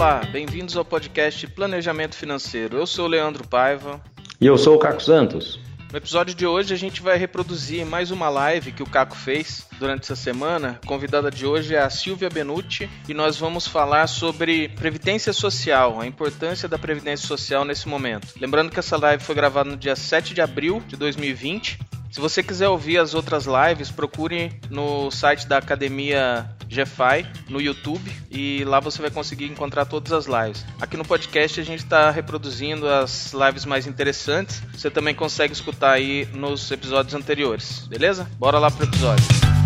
Olá, bem-vindos ao podcast Planejamento Financeiro. Eu sou o Leandro Paiva. E eu sou o Caco Santos. No episódio de hoje a gente vai reproduzir mais uma live que o Caco fez durante essa semana. A convidada de hoje é a Silvia Benucci e nós vamos falar sobre previdência social, a importância da previdência social nesse momento. Lembrando que essa live foi gravada no dia 7 de abril de 2020 se você quiser ouvir as outras lives, procure no site da Academia GFI, no YouTube, e lá você vai conseguir encontrar todas as lives. Aqui no podcast a gente está reproduzindo as lives mais interessantes. Você também consegue escutar aí nos episódios anteriores, beleza? Bora lá pro episódio.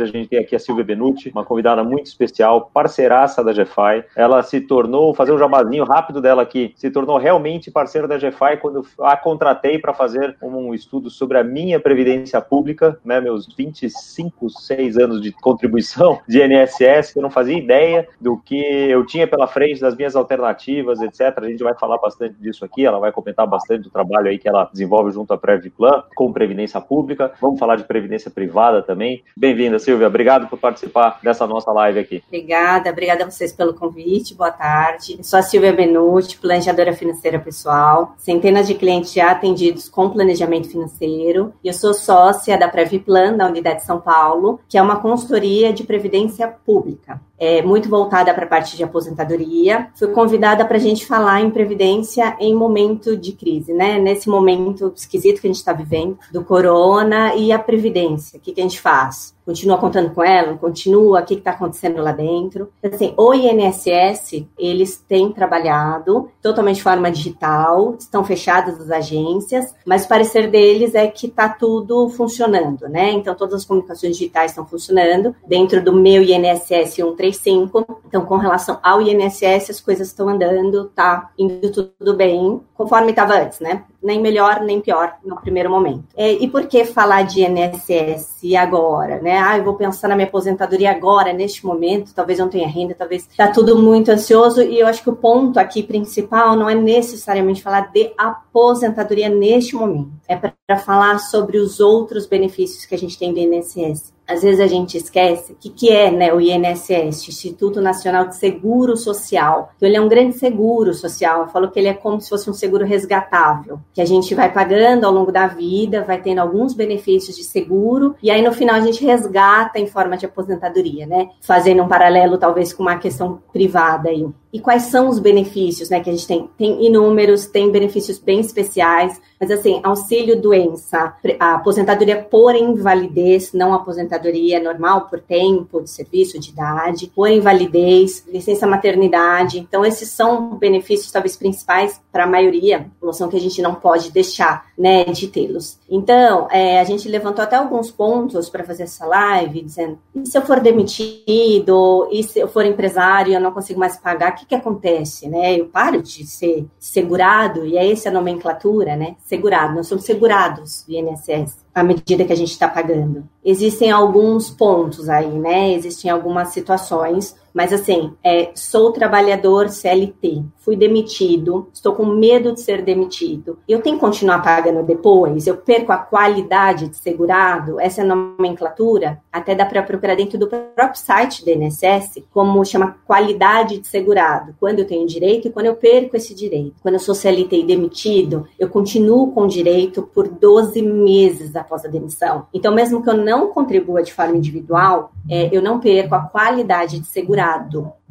Hoje a gente tem aqui a Silvia Benucci, uma convidada muito especial, parceiraça da GFI. Ela se tornou, fazer um jabazinho rápido dela aqui, se tornou realmente parceira da GFI quando a contratei para fazer um estudo sobre a minha previdência pública, né, meus 25, 6 anos de contribuição de INSS, que eu não fazia ideia do que eu tinha pela frente, das minhas alternativas, etc. A gente vai falar bastante disso aqui, ela vai comentar bastante do trabalho aí que ela desenvolve junto à Previplan com previdência pública. Vamos falar de previdência privada também. Bem-vinda, Silvia, obrigado por participar dessa nossa live aqui. Obrigada, obrigada a vocês pelo convite, boa tarde. Eu sou a Silvia Benucci, planejadora financeira pessoal, centenas de clientes já atendidos com planejamento financeiro. E eu sou sócia da Previplan, da Unidade de São Paulo, que é uma consultoria de previdência pública é, muito voltada para a parte de aposentadoria. Fui convidada para a gente falar em previdência em momento de crise, né? Nesse momento esquisito que a gente está vivendo, do corona e a previdência. O que, que a gente faz? Continua contando com ela? Continua? O que está acontecendo lá dentro? Assim, o INSS, eles têm trabalhado totalmente de forma digital, estão fechadas as agências, mas o parecer deles é que está tudo funcionando, né? Então, todas as comunicações digitais estão funcionando. Dentro do meu INSS 135, 35. Então, com relação ao INSS, as coisas estão andando, tá indo tudo bem, conforme estava antes, né? Nem melhor, nem pior no primeiro momento. É, e por que falar de INSS agora, né? Ah, eu vou pensar na minha aposentadoria agora, neste momento, talvez eu não tenha renda, talvez tá tudo muito ansioso, e eu acho que o ponto aqui principal não é necessariamente falar de aposentadoria neste momento, é para falar sobre os outros benefícios que a gente tem do INSS às vezes a gente esquece o que, que é né, o INSS, Instituto Nacional de Seguro Social. Então, ele é um grande seguro social. Eu falo que ele é como se fosse um seguro resgatável, que a gente vai pagando ao longo da vida, vai tendo alguns benefícios de seguro, e aí no final a gente resgata em forma de aposentadoria, né? Fazendo um paralelo, talvez, com uma questão privada aí. E quais são os benefícios né, que a gente tem? Tem inúmeros, tem benefícios bem especiais, mas assim, auxílio doença, a aposentadoria por invalidez, não aposentadoria normal por tempo de serviço, de idade, por invalidez, licença maternidade. Então, esses são benefícios talvez principais para a maioria, noção que a gente não pode deixar né, de tê-los. Então, é, a gente levantou até alguns pontos para fazer essa live, dizendo: e se eu for demitido, e se eu for empresário eu não consigo mais pagar, que, que acontece, né? Eu paro de ser segurado, e é essa a nomenclatura, né? Segurado, nós somos segurados do INSS à medida que a gente está pagando. Existem alguns pontos aí, né? Existem algumas situações, mas assim, é, sou trabalhador CLT, fui demitido, estou com medo de ser demitido. Eu tenho que continuar pagando depois? Eu perco a qualidade de segurado? Essa nomenclatura até dá para procurar dentro do próprio site do INSS, como chama qualidade de segurado. Quando eu tenho direito e quando eu perco esse direito. Quando eu sou CLT e demitido, eu continuo com direito por 12 meses após a demissão. Então, mesmo que eu não contribua de forma individual, é, eu não perco a qualidade de segurado.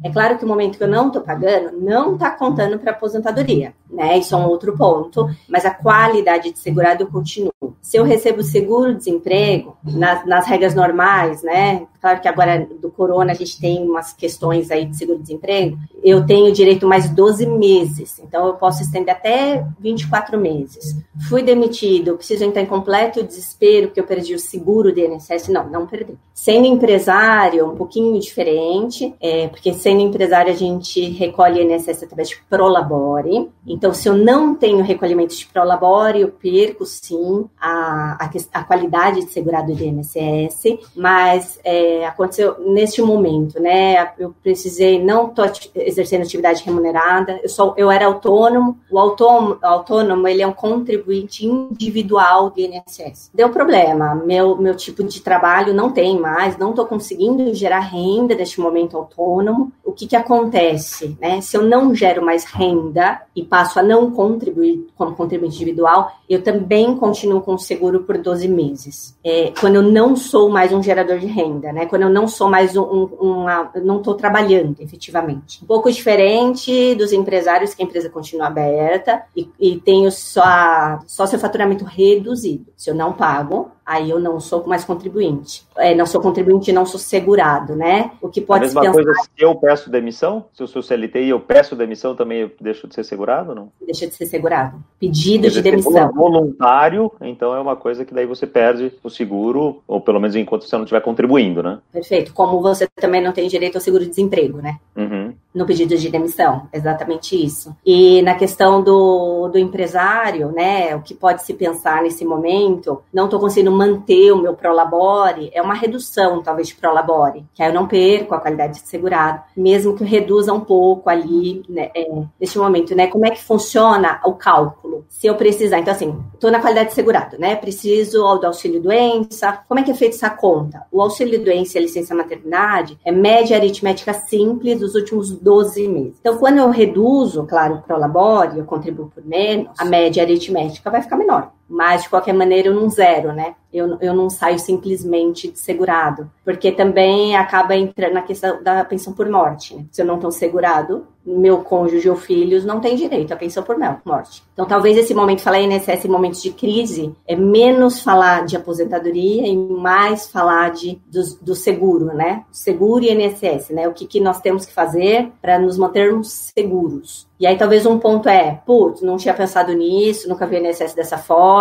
É claro que o momento que eu não estou pagando não está contando para aposentadoria, né? Isso é um outro ponto, mas a qualidade de segurado eu continuo. Se eu recebo seguro-desemprego, nas, nas regras normais, né? Claro que agora do corona a gente tem umas questões aí de seguro-desemprego, eu tenho direito mais 12 meses, então eu posso estender até 24 meses. Fui demitido, preciso entrar em completo desespero porque eu perdi o seguro do INSS? Não, não perdi. Sendo empresário, um pouquinho diferente, é, porque sendo empresário a gente recolhe INSS através de Prolabore. Então, se eu não tenho recolhimento de Prolabore, eu perco sim a, a, a qualidade de segurado do INSS, mas é, aconteceu neste momento, né? Eu precisei, não tô exercendo atividade remunerada. Eu, sou, eu era autônomo. O autônomo, autônomo ele é um contribuinte individual do INSS. Deu problema. Meu, meu tipo de trabalho não tem mais, não estou conseguindo gerar renda neste momento autônomo. O que, que acontece? Né? Se eu não gero mais renda e passo a não contribuir como contribuinte individual, eu também continuo com seguro por 12 meses. É, quando eu não sou mais um gerador de renda, né? Quando eu não sou mais um, um uma, não estou trabalhando efetivamente. Um pouco diferente dos empresários que a empresa continua aberta e, e tenho só, só seu faturamento reduzido. Se eu não pago, aí eu não sou mais contribuinte. É, não sou contribuinte, não sou segurado, né? O que pode a mesma pensar... coisa se eu peço demissão? Se eu sou CLT e eu peço demissão, também eu deixo de ser segurado, não? Deixa de ser segurado. Pedido de demissão. voluntário, então é uma coisa que daí você perde o seguro, ou pelo menos enquanto você não estiver contribuindo, né? Perfeito. Como você também não tem direito ao seguro-desemprego, né? Uhum. No pedido de demissão, exatamente isso. E na questão do, do empresário, né, o que pode se pensar nesse momento, não estou conseguindo manter o meu prolabore, é uma redução, talvez, de prolabore, que aí eu não perco a qualidade de segurado, mesmo que eu reduza um pouco ali, né, é, neste momento, né, como é que funciona o cálculo? Se eu precisar, então assim, estou na qualidade de segurado, né, preciso do auxílio doença, como é que é feita essa conta? O auxílio doença e a licença maternidade é média aritmética simples dos últimos 12 meses. Então, quando eu reduzo, claro, o prolabore, eu contribuo por menos, a média aritmética vai ficar menor mas de qualquer maneira eu não zero, né? Eu, eu não saio simplesmente de segurado, porque também acaba entrando na questão da pensão por morte. Né? Se eu não estou segurado, meu cônjuge ou filhos não tem direito à pensão por morte. Então, talvez esse momento, falar INSS em momentos de crise, é menos falar de aposentadoria e mais falar de, do, do seguro, né? Seguro e INSS, né? O que, que nós temos que fazer para nos mantermos seguros. E aí, talvez um ponto é, putz, não tinha pensado nisso, nunca vi INSS dessa forma,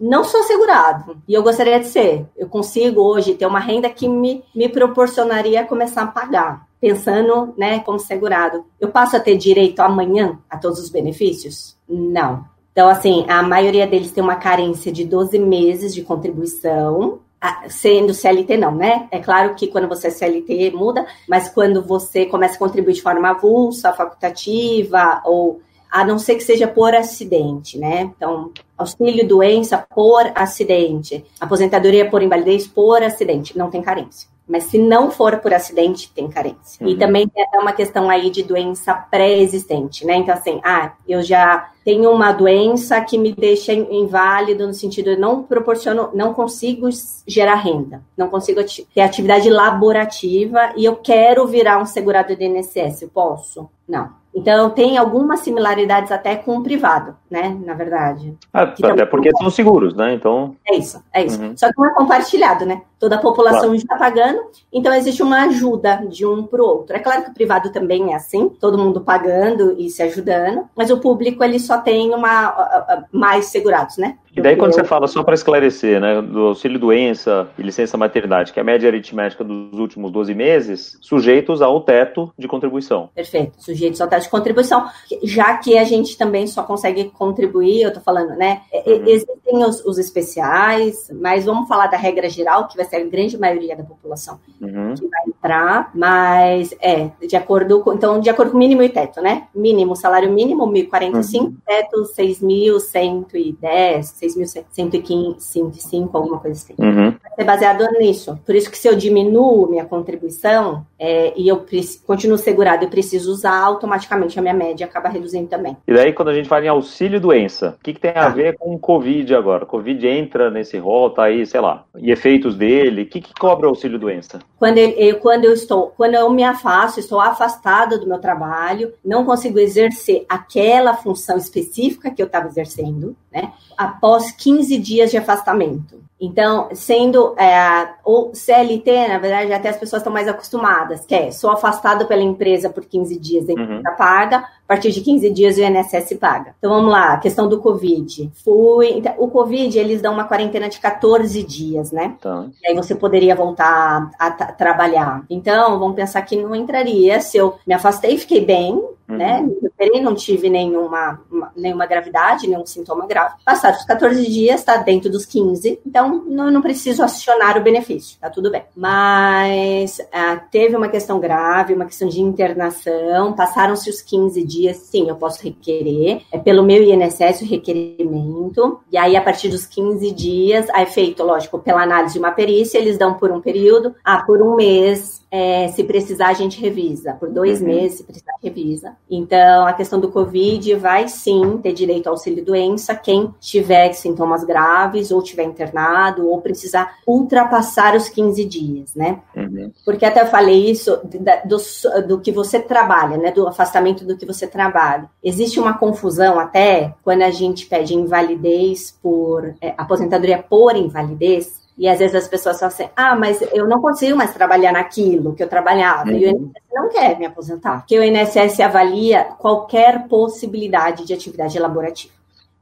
não sou segurado. E eu gostaria de ser. Eu consigo hoje ter uma renda que me, me proporcionaria começar a pagar, pensando, né, como segurado. Eu passo a ter direito amanhã a todos os benefícios? Não. Então, assim, a maioria deles tem uma carência de 12 meses de contribuição, sendo CLT não, né? É claro que quando você é CLT muda, mas quando você começa a contribuir de forma avulsa, facultativa, ou a não ser que seja por acidente, né? Então, auxílio doença por acidente, aposentadoria por invalidez por acidente, não tem carência. Mas se não for por acidente, tem carência. Uhum. E também tem até uma questão aí de doença pré-existente, né? Então, assim, ah, eu já tenho uma doença que me deixa inválido no sentido de não proporciono, não consigo gerar renda, não consigo ter atividade laborativa e eu quero virar um segurado de INSS, eu posso? Não. Então, tem algumas similaridades até com o privado, né? Na verdade. Ah, até porque são seguros, né? Então. É isso, é isso. Uhum. Só que não é compartilhado, né? Toda a população claro. está pagando, então existe uma ajuda de um para o outro. É claro que o privado também é assim, todo mundo pagando e se ajudando, mas o público ele só tem uma mais segurados, né? E daí quando você fala, só para esclarecer, né, do auxílio doença e licença maternidade, que é a média aritmética dos últimos 12 meses, sujeitos ao teto de contribuição. Perfeito, sujeitos ao teto de contribuição, já que a gente também só consegue contribuir, eu tô falando, né, uhum. existem os, os, especiais, mas vamos falar da regra geral, que vai ser a grande maioria da população uhum. que vai entrar, mas é, de acordo com, então, de acordo com mínimo e teto, né, mínimo, salário mínimo, 1.045, uhum. teto 6.110, 6.105, alguma coisa assim. Uhum. Vai ser baseado nisso. Por isso que se eu diminuo minha contribuição é, e eu continuo segurado e preciso usar, automaticamente a minha média acaba reduzindo também. E daí, quando a gente fala em auxílio doença, o que, que tem a ah. ver com o Covid agora? Covid entra nesse rol, tá aí, sei lá, e efeitos dele. O que, que cobra o auxílio doença? Quando eu, quando eu estou, quando eu me afasto, estou afastada do meu trabalho, não consigo exercer aquela função específica que eu estava exercendo, né? Após 15 dias de afastamento. Então, sendo é, o CLT, na verdade, até as pessoas estão mais acostumadas, que é, sou afastado pela empresa por 15 dias, a empresa uhum. paga, a partir de 15 dias o INSS paga. Então vamos lá, a questão do Covid. Fui, então, o Covid, eles dão uma quarentena de 14 dias, né? Tá. E aí você poderia voltar a, a trabalhar. Então, vamos pensar que não entraria se eu me afastei, fiquei bem, Uhum. Né? Me recuperei, não tive nenhuma, uma, nenhuma gravidade, nenhum sintoma grave. Passados os 14 dias, está dentro dos 15, então não, não preciso acionar o benefício, tá tudo bem. Mas ah, teve uma questão grave, uma questão de internação, passaram-se os 15 dias, sim, eu posso requerer, é pelo meu INSS o requerimento, e aí a partir dos 15 dias, aí feito, lógico, pela análise de uma perícia, eles dão por um período, ah, por um mês, é, se precisar, a gente revisa. Por dois uhum. meses, se precisar, revisa. Então, a questão do Covid vai sim ter direito ao auxílio-doença quem tiver sintomas graves, ou tiver internado, ou precisar ultrapassar os 15 dias, né? Uhum. Porque até eu falei isso do, do que você trabalha, né? Do afastamento do que você trabalha. Existe uma confusão até quando a gente pede invalidez por é, aposentadoria por invalidez e às vezes as pessoas falam assim: ah, mas eu não consigo mais trabalhar naquilo que eu trabalhava. Uhum. E o INSS não quer me aposentar, porque o INSS avalia qualquer possibilidade de atividade laborativa.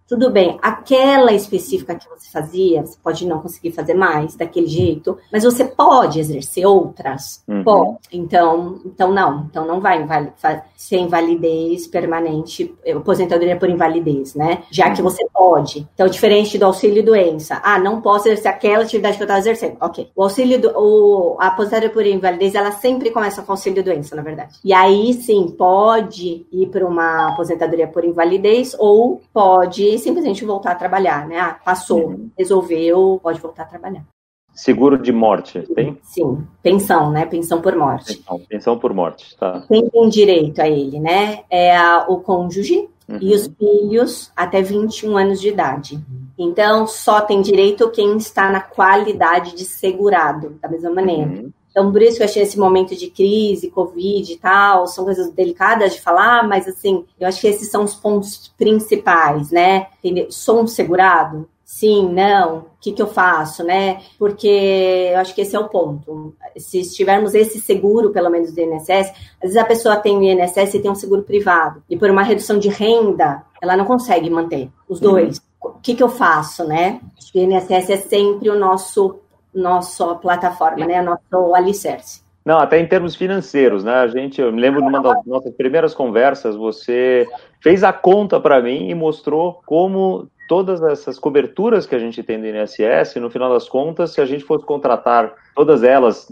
Tudo bem, aquela específica que você fazia, você pode não conseguir fazer mais daquele jeito, mas você pode exercer outras. Uhum. Pode. Então, então não, então não vai ser invalidez permanente, aposentadoria por invalidez, né? Já que uhum. você pode. Então, diferente do auxílio doença. Ah, não posso exercer aquela atividade que eu estava exercendo. Ok. O auxílio, do, o, a aposentadoria por invalidez, ela sempre começa com auxílio doença, na verdade. E aí, sim, pode ir para uma aposentadoria por invalidez ou pode simplesmente voltar a trabalhar, né? Ah, passou, uhum. resolveu, pode voltar a trabalhar. Seguro de morte, tem? Sim, pensão, né? Pensão por morte. Pensão, pensão por morte, tá. Quem tem direito a ele, né? É a, o cônjuge uhum. e os filhos até 21 anos de idade. Então, só tem direito quem está na qualidade de segurado, da mesma maneira. Uhum. Então, por isso que eu achei esse momento de crise, Covid e tal, são coisas delicadas de falar, mas assim, eu acho que esses são os pontos principais, né? Entendeu? Sou um segurado? Sim, não, o que, que eu faço, né? Porque eu acho que esse é o ponto. Se tivermos esse seguro, pelo menos do INSS, às vezes a pessoa tem o INSS e tem um seguro privado, e por uma redução de renda, ela não consegue manter os dois. Uhum. O que, que eu faço, né? Acho que o INSS é sempre o nosso nossa plataforma, né? Nosso alicerce. Não, até em termos financeiros, né? A gente, eu me lembro numa das nossas primeiras conversas, você fez a conta para mim e mostrou como todas essas coberturas que a gente tem do INSS, no final das contas, se a gente fosse contratar todas elas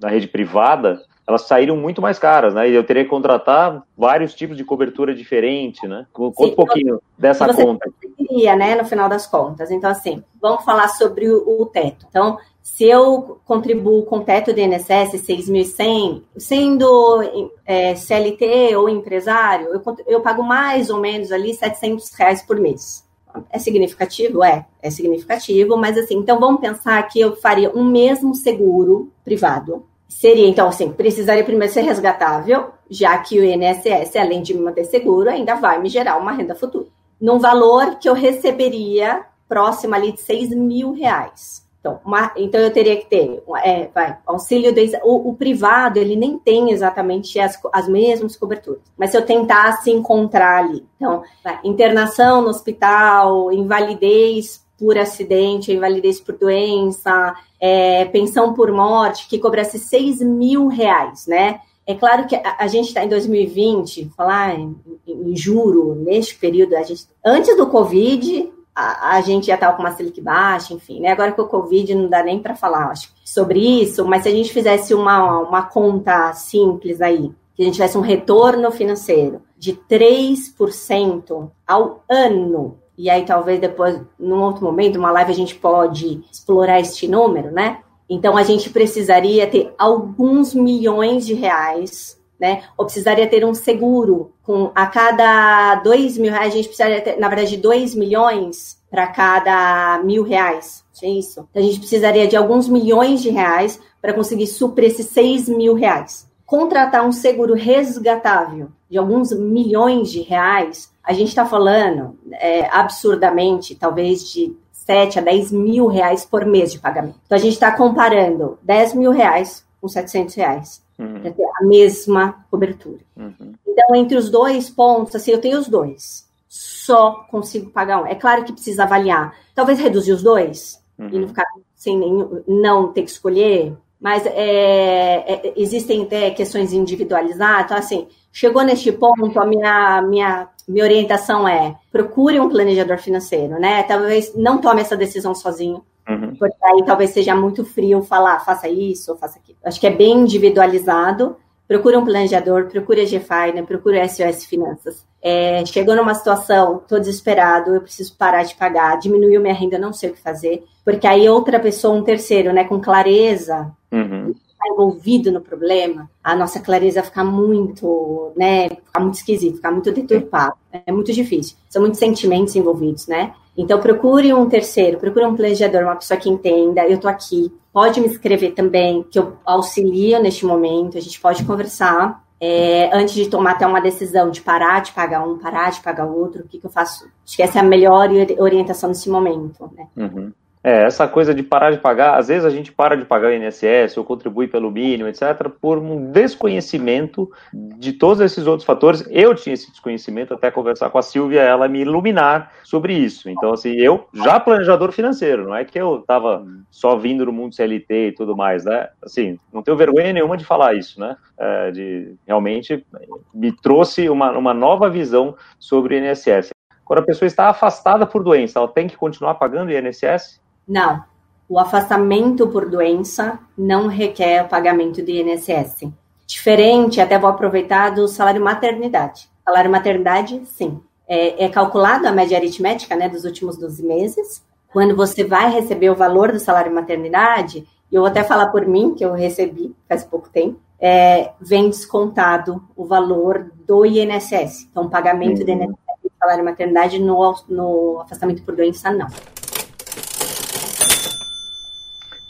na rede privada, elas saíram muito mais caras, né? E eu teria que contratar vários tipos de cobertura diferente, né? Conta Sim, um pouquinho dessa você conta. Queria, né? No final das contas. Então, assim, vamos falar sobre o, o teto. Então, se eu contribuo com o teto do INSS 6.100, sendo é, CLT ou empresário, eu, eu pago mais ou menos ali 700 reais por mês. É significativo? É, é significativo, mas assim, então vamos pensar que eu faria um mesmo seguro privado, Seria, então, assim, precisaria primeiro ser resgatável, já que o INSS, além de me manter seguro, ainda vai me gerar uma renda futura. Num valor que eu receberia próximo ali de 6 mil reais. Então, uma, então eu teria que ter é, vai, auxílio do, o, o, privado, ele nem tem exatamente as, as mesmas coberturas. Mas se eu tentasse encontrar ali, então, vai, internação no hospital, invalidez por acidente, invalidez por doença, é, pensão por morte, que cobrasse 6 mil reais, né? É claro que a, gente está em 2020, falar em, em, juro, neste período, a gente, antes do Covid, a, a gente já estava com uma Selic baixa, enfim, né? Agora com o Covid não dá nem para falar, acho, sobre isso, mas se a gente fizesse uma, uma conta simples aí, que a gente tivesse um retorno financeiro de 3% ao ano, e aí talvez depois, num outro momento, uma live a gente pode explorar este número, né? Então a gente precisaria ter alguns milhões de reais, né? Ou precisaria ter um seguro com a cada dois mil reais, a gente precisaria ter, na verdade, dois milhões para cada mil reais. É isso. Então a gente precisaria de alguns milhões de reais para conseguir suprir esses seis mil reais. Contratar um seguro resgatável de alguns milhões de reais a gente está falando é, absurdamente, talvez de 7 a 10 mil reais por mês de pagamento. Então, a gente está comparando 10 mil reais com 700 reais. uhum. para ter a mesma cobertura. Uhum. Então, entre os dois pontos, assim, eu tenho os dois. Só consigo pagar um. É claro que precisa avaliar. Talvez reduzir os dois uhum. e não ficar sem nenhum, não ter que escolher. Mas é, é, existem até questões individualizadas. Então, assim, chegou neste ponto, a minha, minha, minha orientação é procure um planejador financeiro, né? Talvez não tome essa decisão sozinho Uhum. Porque aí talvez seja muito frio falar, faça isso, faça aquilo. Acho que é bem individualizado. Procura um planejador, procura a GFI, né? procura SOS Finanças. É, chegou numa situação, estou desesperado, eu preciso parar de pagar, diminuiu minha renda, não sei o que fazer. Porque aí outra pessoa, um terceiro, né, com clareza, uhum está envolvido no problema, a nossa clareza fica muito, né, fica muito esquisito, fica muito deturpado. É muito difícil. São muitos sentimentos envolvidos, né? Então procure um terceiro, procure um planejador, uma pessoa que entenda. Eu estou aqui. Pode me escrever também, que eu auxilio neste momento. A gente pode conversar. É, antes de tomar até uma decisão de parar de pagar um, parar de pagar outro, o que, que eu faço? Acho que essa é a melhor orientação nesse momento. Né? Uhum. É, essa coisa de parar de pagar, às vezes a gente para de pagar o INSS ou contribui pelo mínimo, etc., por um desconhecimento de todos esses outros fatores. Eu tinha esse desconhecimento até conversar com a Silvia, ela me iluminar sobre isso. Então, assim, eu já planejador financeiro, não é que eu estava só vindo no mundo CLT e tudo mais, né? Assim, não tenho vergonha nenhuma de falar isso, né? É, de realmente me trouxe uma, uma nova visão sobre o INSS. Quando a pessoa está afastada por doença, ela tem que continuar pagando o INSS? Não. O afastamento por doença não requer o pagamento do INSS. Diferente, até vou aproveitar do salário maternidade. Salário maternidade, sim. É, é calculado a média aritmética né, dos últimos 12 meses. Quando você vai receber o valor do salário maternidade, e eu vou até falar por mim, que eu recebi faz pouco tempo, é, vem descontado o valor do INSS. Então, pagamento uhum. do INSS salário maternidade no, no afastamento por doença, não.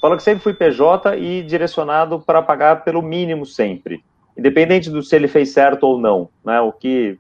Fala que sempre fui PJ e direcionado para pagar pelo mínimo sempre, independente do se ele fez certo ou não, né? O que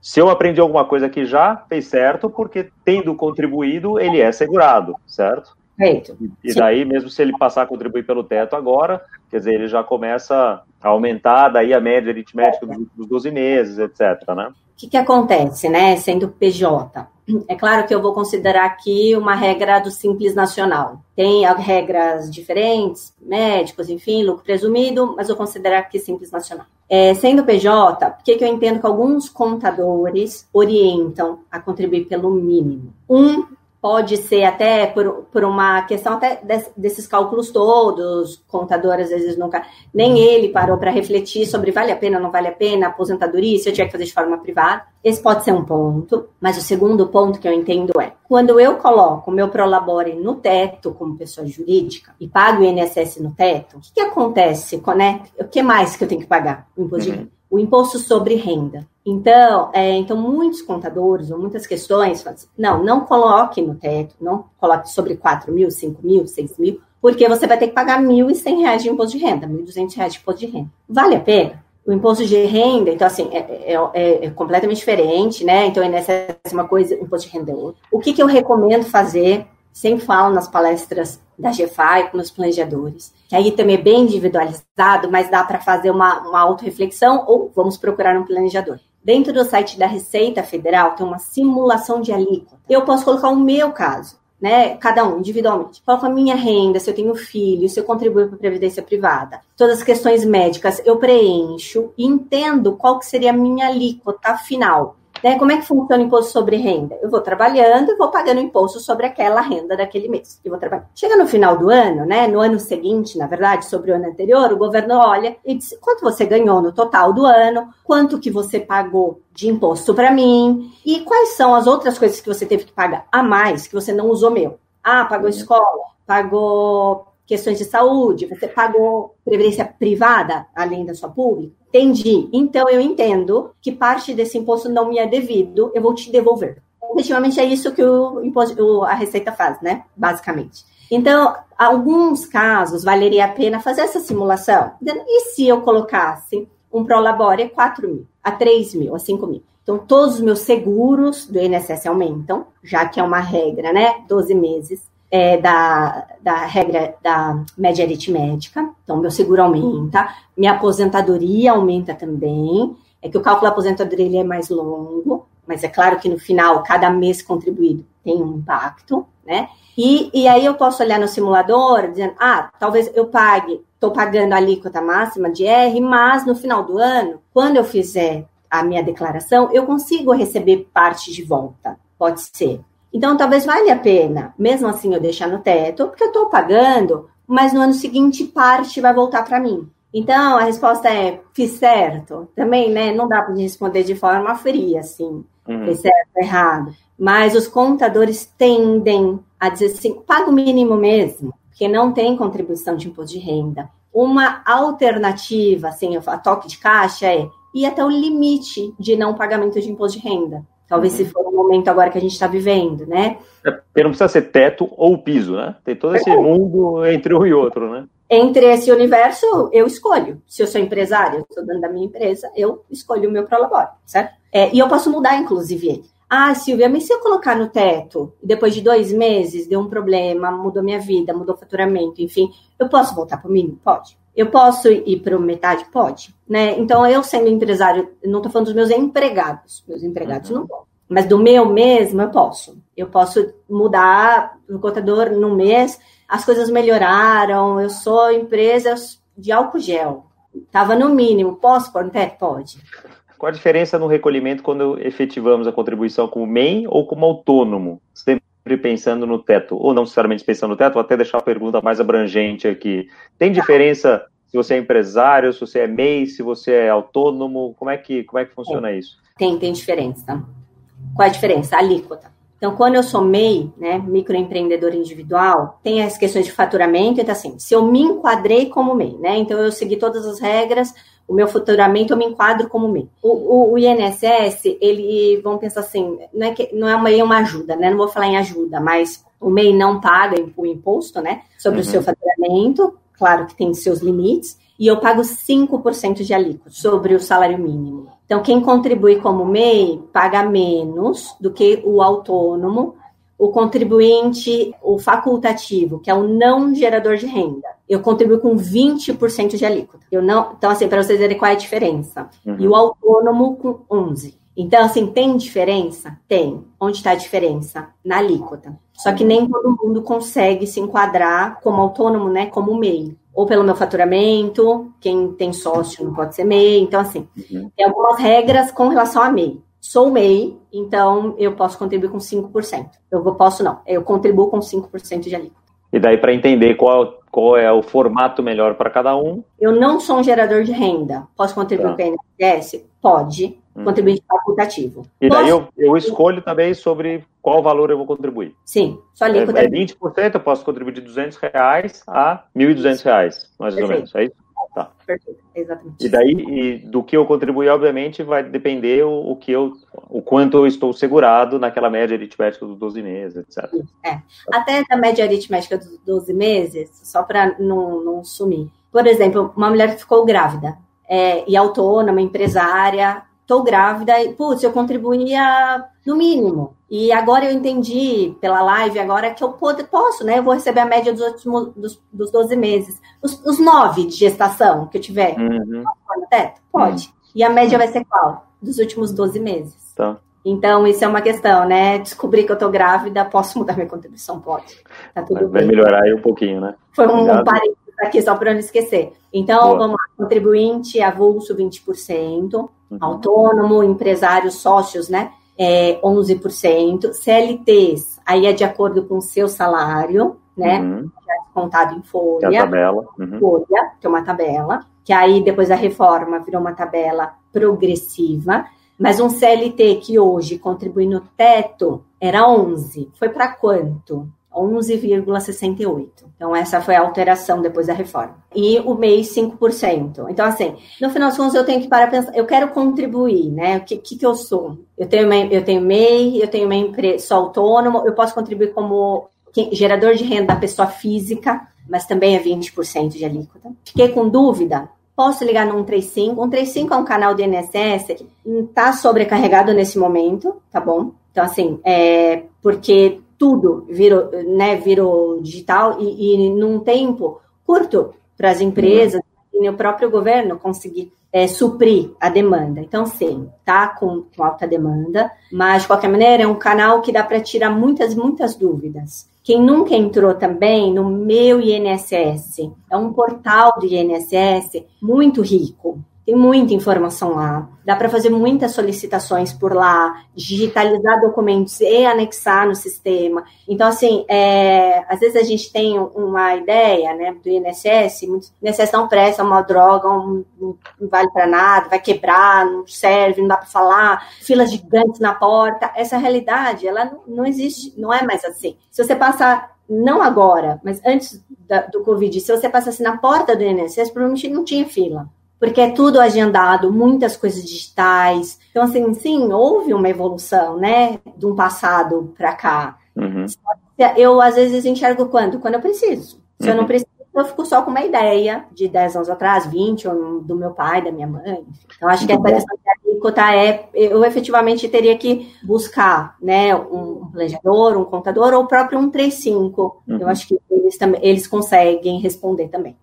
se eu aprendi alguma coisa que já fez certo, porque tendo contribuído, ele é segurado, certo? Perfeito. E, daí, mesmo se ele passar a contribuir pelo teto agora, quer dizer, ele já começa a aumentar daí a média aritmética dos últimos 12 meses, etc, né? O que, que acontece, né, sendo PJ? É claro que eu vou considerar aqui uma regra do Simples Nacional. Tem regras diferentes, médicos, enfim, lucro presumido, mas eu vou considerar aqui Simples Nacional. É, sendo PJ, por que, que eu entendo que alguns contadores orientam a contribuir pelo mínimo? Um pode ser até por, por uma questão até desses cálculos todos, contador às vezes nunca, nem ele parou para refletir sobre vale a pena ou não vale a pena, aposentadoria, se eu tiver que fazer de forma privada. Esse pode ser um ponto, mas o segundo ponto que eu entendo é, quando eu coloco o meu Prolabore no teto como pessoa jurídica e pago o INSS no teto, o que, que acontece, né? O que mais que eu tenho que pagar? Imposto uhum. o imposto sobre renda. Então, é, então muitos contadores ou muitas questões falam assim, não, não coloque no teto, não coloque sobre 4 mil, 5 mil, 6 mil, porque você vai ter que pagar 1.100 reais de imposto de renda, 1.200 reais de imposto de renda. Vale a pena? O imposto de renda, então, assim, é, é, é, é completamente diferente, né? Então, nessa é uma coisa, o imposto de renda é outra. O que, que eu recomendo fazer sempre falo nas palestras da GFI com os planejadores, que aí também é bem individualizado, mas dá para fazer uma, uma autorreflexão ou vamos procurar um planejador. Dentro do site da Receita Federal tem uma simulação de alíquota. Eu posso colocar o meu caso, né? Cada um individualmente. Coloco a minha renda, se eu tenho filho, se eu contribuo para a previdência privada, todas as questões médicas eu preencho e entendo qual que seria a minha alíquota final. Né? Como é que funciona o imposto sobre renda? Eu vou trabalhando e vou pagando imposto sobre aquela renda daquele mês. Eu vou trabalhar. Chega no final do ano, né? No ano seguinte, na verdade, sobre o ano anterior, o governo olha e diz quanto você ganhou no total do ano, quanto que você pagou de imposto para mim e quais são as outras coisas que você teve que pagar a mais que você não usou meu. Ah, pagou uhum. escola, pagou questões de saúde, você pagou previdência privada além da sua pública? Entendi. Então eu entendo que parte desse imposto não me é devido, eu vou te devolver. Efetivamente é isso que o imposto, a Receita faz, né? Basicamente. Então, alguns casos valeria a pena fazer essa simulação. E se eu colocasse um Prolabore a 4 mil, a 3 mil, a 5 mil? Então, todos os meus seguros do INSS aumentam, já que é uma regra, né? 12 meses é, da, da regra da média aritmética, então meu seguro aumenta, minha aposentadoria aumenta também, é que o cálculo da aposentadoria ele é mais longo, mas é claro que no final, cada mês contribuído tem um impacto, né? E, e aí eu posso olhar no simulador dizendo, ah, talvez eu pague, estou pagando a alíquota máxima de R, mas no final do ano, quando eu fizer a minha declaração, eu consigo receber parte de volta. Pode ser. Então, talvez valha a pena, mesmo assim, eu deixar no teto, porque eu estou pagando, mas no ano seguinte parte vai voltar para mim. Então, a resposta é: fiz certo. Também, né? Não dá para responder de forma fria, assim, uhum. fiz certo, errado. Mas os contadores tendem a dizer assim: paga o mínimo mesmo, porque não tem contribuição de imposto de renda. Uma alternativa, assim, a toque de caixa é ir até o limite de não pagamento de imposto de renda. Talvez uhum. se for o momento agora que a gente está vivendo, né? É, porque não precisa ser teto ou piso, né? Tem todo esse é. mundo entre um e outro, né? Entre esse universo, eu escolho. Se eu sou empresária, eu estou dando da minha empresa, eu escolho o meu prolabore, certo? É, e eu posso mudar, inclusive, ele. Ah, Silvia, mas se eu colocar no teto, depois de dois meses, deu um problema, mudou minha vida, mudou o faturamento, enfim, eu posso voltar para o mínimo? Pode. Eu posso ir para metade? Pode. Né? Então, eu sendo empresário, não estou falando dos meus empregados, meus empregados uhum. não podem. Mas do meu mesmo, eu posso. Eu posso mudar o contador no mês, as coisas melhoraram, eu sou empresa de álcool gel. Estava no mínimo, posso pôr no teto? Pode. Qual a diferença no recolhimento quando efetivamos a contribuição como MEI ou como autônomo? Sempre pensando no teto, ou não necessariamente pensando no teto, vou até deixar a pergunta mais abrangente aqui. Tem diferença se você é empresário, se você é MEI, se você é autônomo? Como é que, como é que funciona isso? Tem, tem diferença. Qual a diferença? A alíquota. Então, quando eu sou MEI, né, microempreendedor individual, tem as questões de faturamento, então assim, se eu me enquadrei como MEI, né, então eu segui todas as regras, o meu faturamento eu me enquadro como MEI. O, o, o INSS, ele, vamos pensar assim, não é, que, não é uma, é uma ajuda, né, não vou falar em ajuda, mas o MEI não paga o imposto, né, sobre uhum. o seu faturamento, claro que tem seus limites, e eu pago 5% de alíquota sobre o salário mínimo. Então, quem contribui como MEI paga menos do que o autônomo, o contribuinte, o facultativo, que é o não gerador de renda. Eu contribuo com 20% de alíquota. Eu não, então, assim, para vocês verem qual é a diferença. Uhum. E o autônomo com 11%. Então, assim, tem diferença? Tem. Onde está a diferença? Na alíquota. Só que nem todo mundo consegue se enquadrar como autônomo, né? Como MEI ou pelo meu faturamento, quem tem sócio não pode ser MEI. Então, assim, uhum. tem algumas regras com relação a MEI. Sou MEI, então eu posso contribuir com 5%. Eu posso não, eu contribuo com 5% de alíquota. E daí, para entender qual, qual é o formato melhor para cada um? Eu não sou um gerador de renda. Posso contribuir tá. com o INSS? Pode. Hum. Contribuinte facultativo. E daí eu, eu escolho também sobre qual valor eu vou contribuir. Sim, só alíquota. É, é 20%, eu posso contribuir de 200 reais a 1.200 reais, mais Perfeito. ou menos. É isso? Tá. Perfeito, exatamente. E daí, e do que eu contribuir, obviamente, vai depender o, o, que eu, o quanto eu estou segurado naquela média aritmética dos 12 meses, etc. É. Até a média aritmética dos 12 meses, só para não, não sumir. Por exemplo, uma mulher que ficou grávida é, e autônoma, empresária, estou grávida e, putz, eu contribuía no mínimo. E agora eu entendi pela live agora que eu posso, né? Eu vou receber a média dos últimos dos, dos 12 meses. Os, os 9 de gestação que eu tiver. Uhum. Teto? Pode. Uhum. E a média vai ser qual? Dos últimos 12 meses. Tá. Então, isso é uma questão, né? Descobrir que eu tô grávida, posso mudar minha contribuição? Pode. Tá tudo vai, bem. Vai melhorar aí um pouquinho, né? Foi um, um parênteses aqui, só para não esquecer. Então, Boa. vamos lá. Contribuinte, avulso 20%, uhum. autônomo, empresário, sócios, né? É 11%, CLTs, aí é de acordo com o seu salário, né? Uhum. É contado em folha. Que é a tabela. Uhum. Folha, que é uma tabela, que aí depois da reforma virou uma tabela progressiva. Mas um CLT que hoje contribui no teto era 11. Foi para quanto? 11,68. Então, essa foi a alteração depois da reforma. E o MEI, 5%. Então, assim, no final das contas, eu tenho que parar pensar, eu quero contribuir, né? O que, que, que eu sou? Eu tenho, uma, eu tenho MEI, eu tenho uma empresa, sou autônomo, eu posso contribuir como gerador de renda da pessoa física, mas também é 20% de alíquota. Fiquei com dúvida? Posso ligar no 135. 135 é um canal do INSS que está sobrecarregado nesse momento, tá bom? Então, assim, é porque tudo virou, né, virou digital e, e num tempo curto para as empresas uhum. e o próprio governo conseguir é, suprir a demanda. Então, sim, tá com, com, alta demanda, mas de qualquer maneira é um canal que dá para tirar muitas, muitas dúvidas. Quem nunca entrou também no meu INSS, é um portal do INSS muito rico. Tem muita informação lá. Dá para fazer muitas solicitações por lá, digitalizar documentos e anexar no sistema. Então, assim, é, às vezes a gente tem uma ideia né, do INSS, o INSS não presta, é uma droga, um, não vale para nada, vai quebrar, não serve, não dá para falar, filas gigantes na porta. Essa realidade, ela não, não existe, não é mais assim. Se você passar não agora, mas antes da, do Covid, se você passasse na porta do INSS, provavelmente não tinha fila porque é tudo agendado, muitas coisas digitais. Então, assim, sim, houve uma evolução, né, de um passado para cá. Uhum. Eu, às vezes, enxergo quando? Quando eu preciso. Se uhum. eu não uhum. preciso, eu fico só com uma ideia de 10 anos atrás, 20, ou do meu pai, da minha mãe. Então, acho que essa questão de alíquota é, eu efetivamente teria que buscar, né, um planejador, um contador, ou o próprio 135. Uhum. Eu acho que eles, eles conseguem responder também.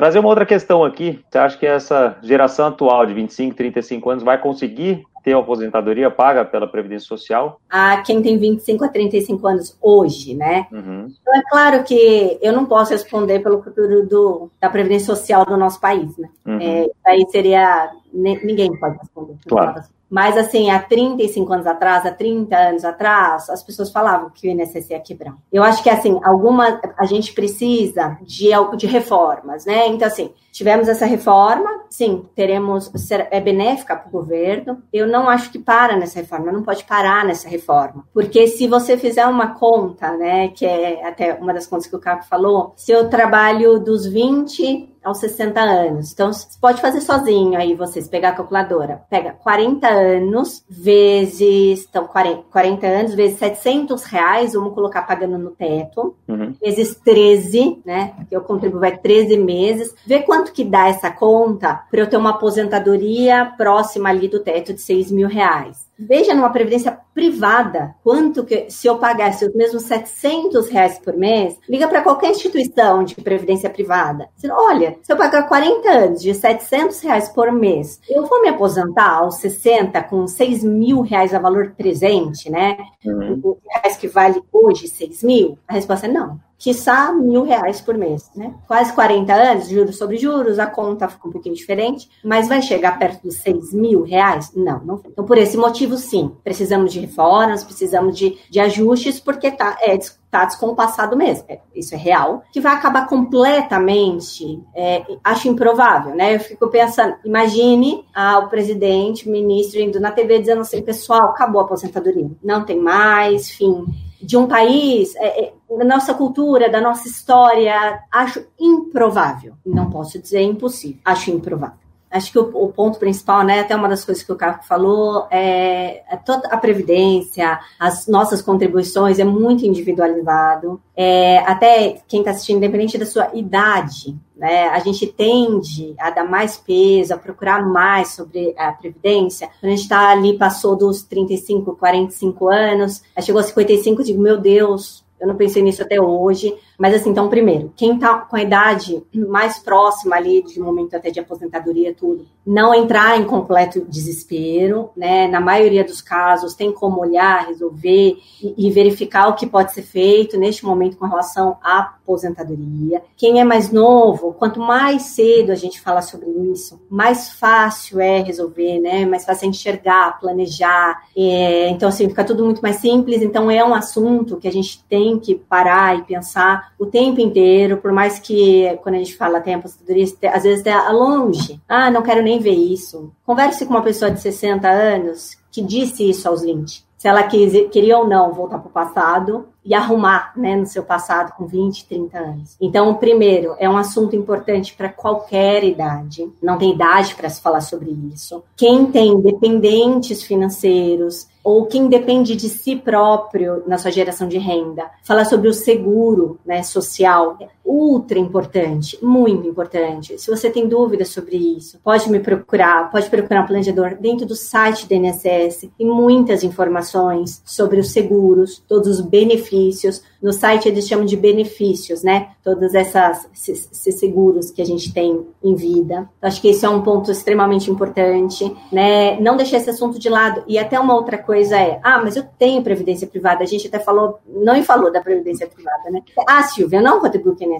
Trazer uma outra questão aqui. Você acha que essa geração atual de 25, 35 anos vai conseguir ter uma aposentadoria paga pela Previdência Social? A quem tem 25 a 35 anos hoje, né? Uhum. Então, é claro que eu não posso responder pelo futuro do, da Previdência Social do nosso país, né? Uhum. É, aí seria. Ninguém pode responder. Claro. Mas, assim, há 35 anos atrás, há 30 anos atrás, as pessoas falavam que o INSS ia quebrar. Eu acho que, assim, alguma, a gente precisa de, de reformas, né? Então, assim, tivemos essa reforma, sim, teremos, é benéfica para o governo. Eu não acho que para nessa reforma, não pode parar nessa reforma. Porque se você fizer uma conta, né, que é até uma das contas que o Caco falou, se eu trabalho dos 20 aos 60 anos. Então, você pode fazer sozinho aí, vocês, pegar a calculadora. Pega 40 anos vezes, então, 40, 40 anos vezes 700 reais, vamos colocar pagando no teto, uhum. vezes 13, né? Que eu contribuo vai 13 meses. Vê quanto que dá essa conta para eu ter uma aposentadoria próxima ali do teto de 6 mil reais. Veja numa previdência privada quanto que, se eu pagasse os mesmos 700 reais por mês, liga para qualquer instituição de previdência privada. Olha, se eu pagar 40 anos de 700 reais por mês, eu vou me aposentar aos 60 com 6 mil reais a valor presente, né? Uhum. reais que vale hoje 6 mil? A resposta é não quiçá mil reais por mês, né? Quase 40 anos, juros sobre juros, a conta fica um pouquinho diferente, mas vai chegar perto dos 6 mil reais? Não, não. Então, por esse motivo, sim, precisamos de reformas, precisamos de, de ajustes, porque tá, é, tá descompassado mesmo. É, isso é real. Que vai acabar completamente, é, acho improvável, né? Eu fico pensando, imagine ah, o presidente, o ministro indo na TV dizendo assim, pessoal, acabou a aposentadoria. Não tem mais, fim de um país, é, é, da nossa cultura, da nossa história, acho improvável. Não posso dizer impossível, acho improvável. Acho que o, o ponto principal, né, até uma das coisas que o Caco falou, é, é toda a previdência, as nossas contribuições é muito individualizado. É, até quem está assistindo, independente da sua idade, né, a gente tende a dar mais peso, a procurar mais sobre a previdência. Quando a gente está ali, passou dos 35, 45 anos, chegou a 55, digo, meu Deus, eu não pensei nisso até hoje. Mas assim, então, primeiro, quem está com a idade mais próxima ali, de momento até de aposentadoria, tudo, não entrar em completo desespero, né? Na maioria dos casos, tem como olhar, resolver e, e verificar o que pode ser feito neste momento com relação à aposentadoria. Quem é mais novo, quanto mais cedo a gente fala sobre isso, mais fácil é resolver, né? Mais fácil é enxergar, planejar. É, então, assim, fica tudo muito mais simples. Então, é um assunto que a gente tem que parar e pensar o tempo inteiro, por mais que quando a gente fala tempo, às vezes está longe. Ah, não quero nem ver isso. Converse com uma pessoa de 60 anos que disse isso aos 20 se ela quis, queria ou não voltar para o passado e arrumar né, no seu passado com 20, 30 anos. Então, primeiro, é um assunto importante para qualquer idade, não tem idade para se falar sobre isso. Quem tem dependentes financeiros, ou quem depende de si próprio na sua geração de renda. Falar sobre o seguro né, social ultra importante, muito importante. Se você tem dúvidas sobre isso, pode me procurar, pode procurar um planejador dentro do site da INSS. Tem muitas informações sobre os seguros, todos os benefícios. No site eles chamam de benefícios, né? Todos essas, esses, esses seguros que a gente tem em vida. Acho que esse é um ponto extremamente importante, né? Não deixar esse assunto de lado. E até uma outra coisa é, ah, mas eu tenho previdência privada. A gente até falou, não falou da previdência privada, né? Ah, Silvia, eu não contribuo com o.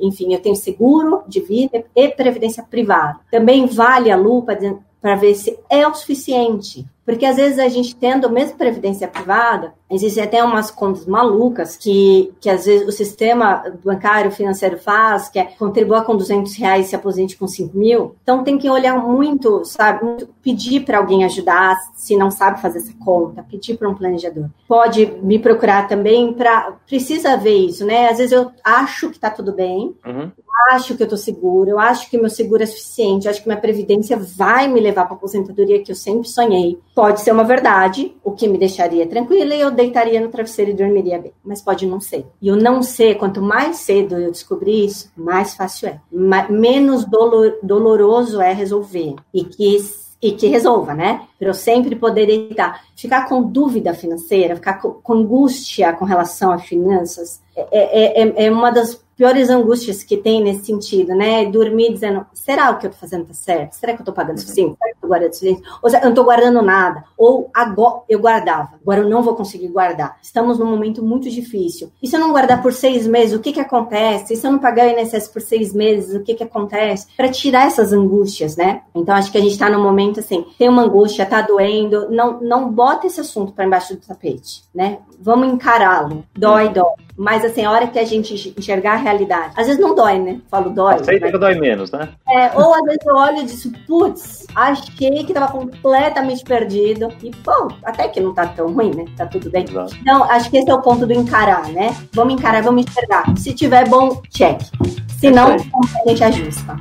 Enfim, eu tenho seguro de vida e previdência privada. Também vale a lupa para ver se é o suficiente. Porque às vezes a gente tendo mesmo previdência privada, existem até umas contas malucas que, que às vezes o sistema bancário financeiro faz, que é contribuir com 200 reais e se aposente com 5 mil. Então tem que olhar muito, sabe, muito, pedir para alguém ajudar, se não sabe fazer essa conta, pedir para um planejador. Pode me procurar também para. Precisa ver isso, né? Às vezes eu acho que está tudo bem, uhum. acho que eu estou seguro, eu acho que meu seguro é suficiente, eu acho que minha previdência vai me levar para a aposentadoria que eu sempre sonhei Pode ser uma verdade, o que me deixaria tranquila e eu deitaria no travesseiro e dormiria bem. Mas pode não ser. E o não ser, quanto mais cedo eu descobrir isso, mais fácil é. menos dolor, doloroso é resolver. E que e que resolva, né? Para eu sempre poder deitar. Ficar com dúvida financeira, ficar com, com angústia com relação a finanças, é, é, é, é uma das piores angústias que tem nesse sentido, né? Dormir dizendo, será o que eu tô fazendo tá certo? Será que eu tô pagando o suficiente? Será que eu tô guardando o suficiente? Ou seja, eu não tô guardando nada. Ou agora eu guardava, agora eu não vou conseguir guardar. Estamos num momento muito difícil. E se eu não guardar por seis meses, o que que acontece? E se eu não pagar o INSS por seis meses, o que que acontece? Para tirar essas angústias, né? Então acho que a gente tá num momento assim, tem uma angústia, tá doendo, não, não bota esse assunto para embaixo do tapete, né? Vamos encará-lo. Dói, dói. Mas assim, a hora que a gente enxergar a realidade, às vezes não dói, né? Falo dói. Aceita que dói menos, né? É, ou às vezes eu olho e digo, putz, achei que tava completamente perdido. E, pô, até que não tá tão ruim, né? Tá tudo bem. Exato. Então, acho que esse é o ponto do encarar, né? Vamos encarar, vamos enxergar. Se tiver bom, check. Se não, a gente ajusta.